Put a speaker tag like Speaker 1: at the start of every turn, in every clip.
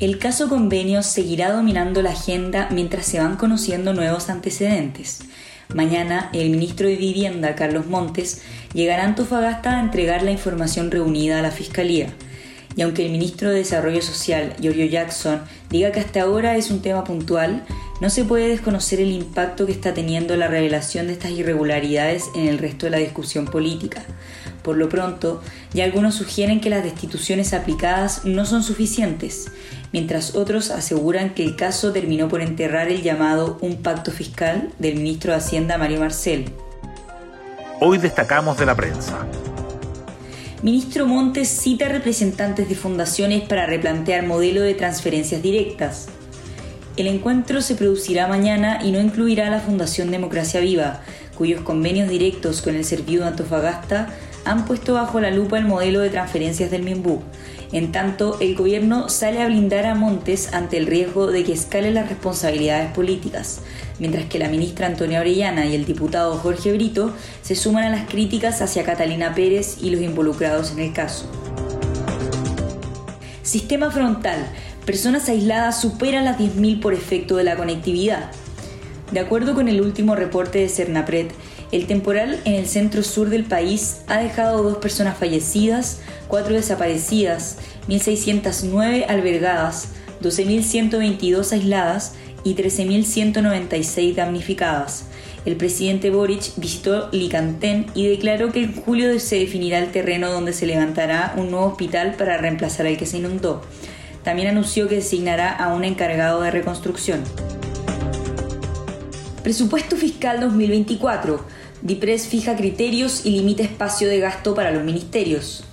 Speaker 1: El caso convenio seguirá dominando la agenda mientras se van conociendo nuevos antecedentes. Mañana el ministro de Vivienda, Carlos Montes, llegará a Antofagasta a entregar la información reunida a la Fiscalía. Y aunque el ministro de Desarrollo Social, Giorgio Jackson, diga que hasta ahora es un tema puntual, no se puede desconocer el impacto que está teniendo la revelación de estas irregularidades en el resto de la discusión política. Por lo pronto, ya algunos sugieren que las destituciones aplicadas no son suficientes, mientras otros aseguran que el caso terminó por enterrar el llamado un pacto fiscal del ministro de Hacienda Mario Marcel.
Speaker 2: Hoy destacamos de la prensa.
Speaker 1: Ministro Montes cita representantes de fundaciones para replantear modelo de transferencias directas. El encuentro se producirá mañana y no incluirá a la Fundación Democracia Viva, cuyos convenios directos con el Servido de Antofagasta han puesto bajo la lupa el modelo de transferencias del MIMBU. En tanto, el gobierno sale a blindar a Montes ante el riesgo de que escalen las responsabilidades políticas, mientras que la ministra Antonia Orellana y el diputado Jorge Brito se suman a las críticas hacia Catalina Pérez y los involucrados en el caso. Sistema frontal. Personas aisladas superan las 10.000 por efecto de la conectividad. De acuerdo con el último reporte de Cernapred, el temporal en el centro sur del país ha dejado dos personas fallecidas, cuatro desaparecidas, 1.609 albergadas, 12.122 aisladas y 13.196 damnificadas. El presidente Boric visitó Licantén y declaró que en julio se definirá el terreno donde se levantará un nuevo hospital para reemplazar al que se inundó. También anunció que designará a un encargado de reconstrucción. Presupuesto Fiscal 2024. DIPRES fija criterios y limita espacio de gasto para los ministerios.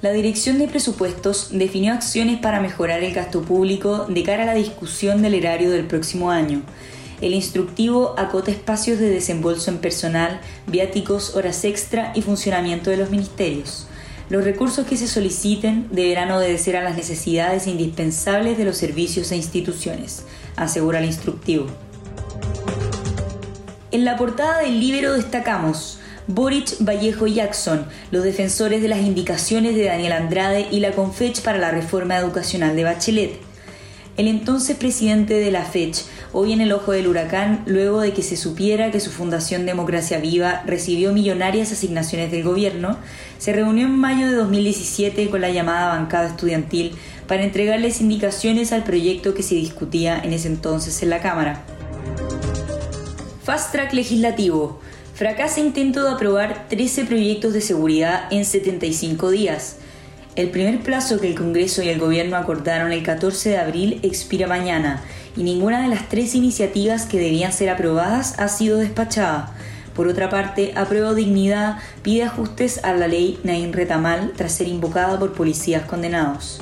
Speaker 1: La Dirección de Presupuestos definió acciones para mejorar el gasto público de cara a la discusión del erario del próximo año. El instructivo acota espacios de desembolso en personal, viáticos, horas extra y funcionamiento de los ministerios. Los recursos que se soliciten deberán obedecer a las necesidades indispensables de los servicios e instituciones, asegura el instructivo. En la portada del libro destacamos Boric, Vallejo y Jackson, los defensores de las indicaciones de Daniel Andrade y la Confech para la reforma educacional de Bachelet. El entonces presidente de la FECH, hoy en el ojo del huracán, luego de que se supiera que su fundación Democracia Viva recibió millonarias asignaciones del gobierno, se reunió en mayo de 2017 con la llamada bancada estudiantil para entregarles indicaciones al proyecto que se discutía en ese entonces en la Cámara. Fast Track Legislativo. Fracasa intento de aprobar 13 proyectos de seguridad en 75 días. El primer plazo que el Congreso y el Gobierno acordaron el 14 de abril expira mañana y ninguna de las tres iniciativas que debían ser aprobadas ha sido despachada. Por otra parte, Apruebo Dignidad pide ajustes a la ley Nain Retamal tras ser invocada por policías condenados.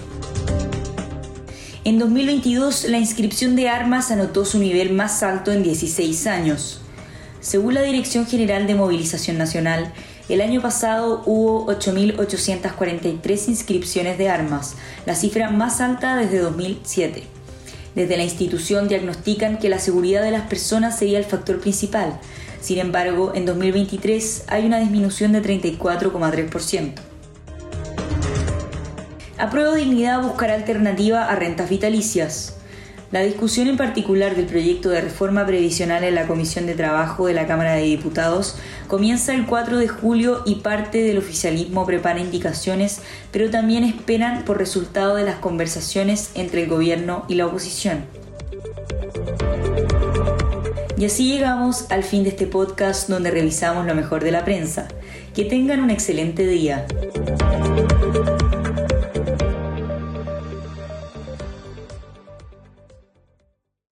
Speaker 1: En 2022, la inscripción de armas anotó su nivel más alto en 16 años. Según la Dirección General de Movilización Nacional, el año pasado hubo 8.843 inscripciones de armas, la cifra más alta desde 2007. Desde la institución diagnostican que la seguridad de las personas sería el factor principal. Sin embargo, en 2023 hay una disminución de 34,3%. Apruebo Dignidad buscará alternativa a rentas vitalicias. La discusión en particular del proyecto de reforma previsional en la Comisión de Trabajo de la Cámara de Diputados comienza el 4 de julio y parte del oficialismo prepara indicaciones, pero también esperan por resultado de las conversaciones entre el gobierno y la oposición. Y así llegamos al fin de este podcast donde revisamos lo mejor de la prensa. Que tengan un excelente día.